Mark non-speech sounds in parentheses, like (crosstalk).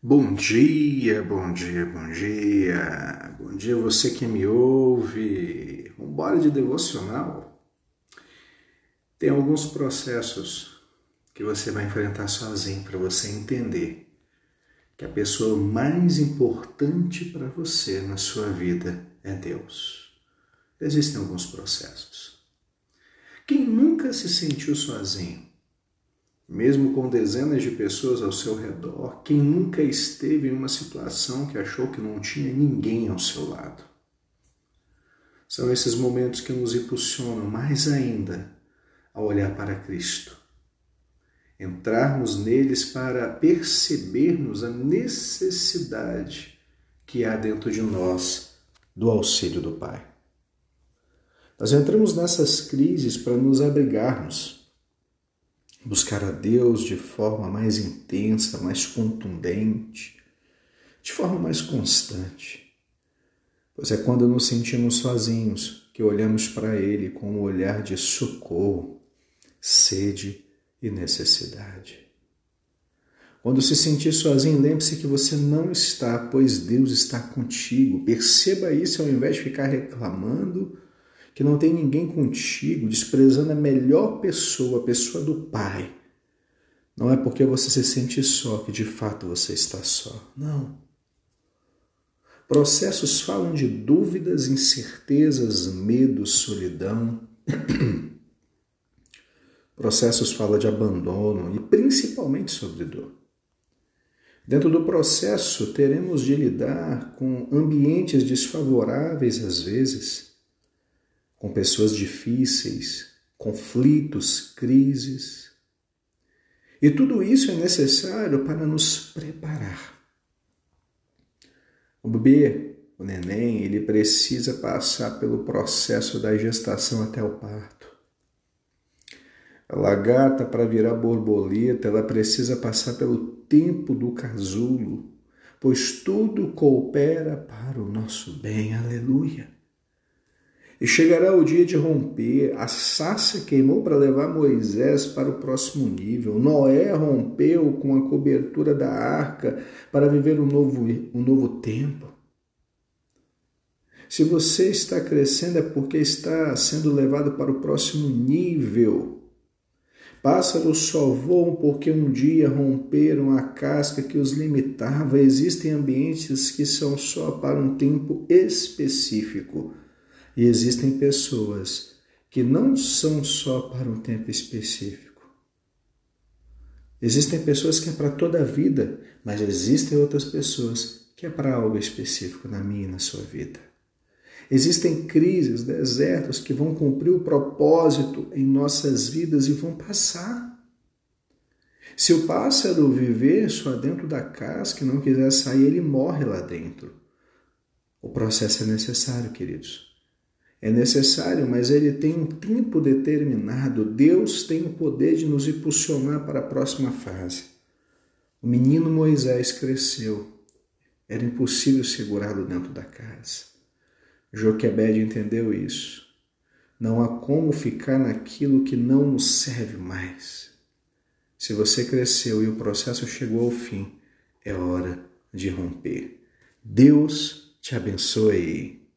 Bom dia, bom dia, bom dia. Bom dia você que me ouve. Vambora de devocional. Tem alguns processos que você vai enfrentar sozinho para você entender que a pessoa mais importante para você na sua vida é Deus. Existem alguns processos. Quem nunca se sentiu sozinho? Mesmo com dezenas de pessoas ao seu redor, quem nunca esteve em uma situação que achou que não tinha ninguém ao seu lado? São esses momentos que nos impulsionam mais ainda a olhar para Cristo, entrarmos neles para percebermos a necessidade que há dentro de nós do auxílio do Pai. Nós entramos nessas crises para nos abrigarmos buscar a Deus de forma mais intensa, mais contundente, de forma mais constante. Pois é quando nos sentimos sozinhos que olhamos para Ele com um olhar de socorro, sede e necessidade. Quando se sentir sozinho, lembre-se que você não está, pois Deus está contigo. Perceba isso ao invés de ficar reclamando que não tem ninguém contigo, desprezando a melhor pessoa, a pessoa do Pai. Não é porque você se sente só que de fato você está só. Não. Processos falam de dúvidas, incertezas, medos, solidão. (clears throat) Processos falam de abandono e principalmente sobre dor. Dentro do processo, teremos de lidar com ambientes desfavoráveis às vezes com pessoas difíceis, conflitos, crises. E tudo isso é necessário para nos preparar. O bebê, o neném, ele precisa passar pelo processo da gestação até o parto. A lagarta, para virar borboleta, ela precisa passar pelo tempo do casulo, pois tudo coopera para o nosso bem. Aleluia. E chegará o dia de romper. A sácia queimou para levar Moisés para o próximo nível. Noé rompeu com a cobertura da arca para viver um novo, um novo tempo. Se você está crescendo é porque está sendo levado para o próximo nível. Pássaros só voam porque um dia romperam a casca que os limitava. Existem ambientes que são só para um tempo específico. E existem pessoas que não são só para um tempo específico. Existem pessoas que é para toda a vida, mas existem outras pessoas que é para algo específico na minha e na sua vida. Existem crises, desertos que vão cumprir o propósito em nossas vidas e vão passar. Se o pássaro viver só dentro da casca e não quiser sair, ele morre lá dentro. O processo é necessário, queridos. É necessário, mas ele tem um tempo determinado. Deus tem o poder de nos impulsionar para a próxima fase. O menino Moisés cresceu. Era impossível segurá-lo dentro da casa. Joquebed entendeu isso. Não há como ficar naquilo que não nos serve mais. Se você cresceu e o processo chegou ao fim, é hora de romper. Deus te abençoe.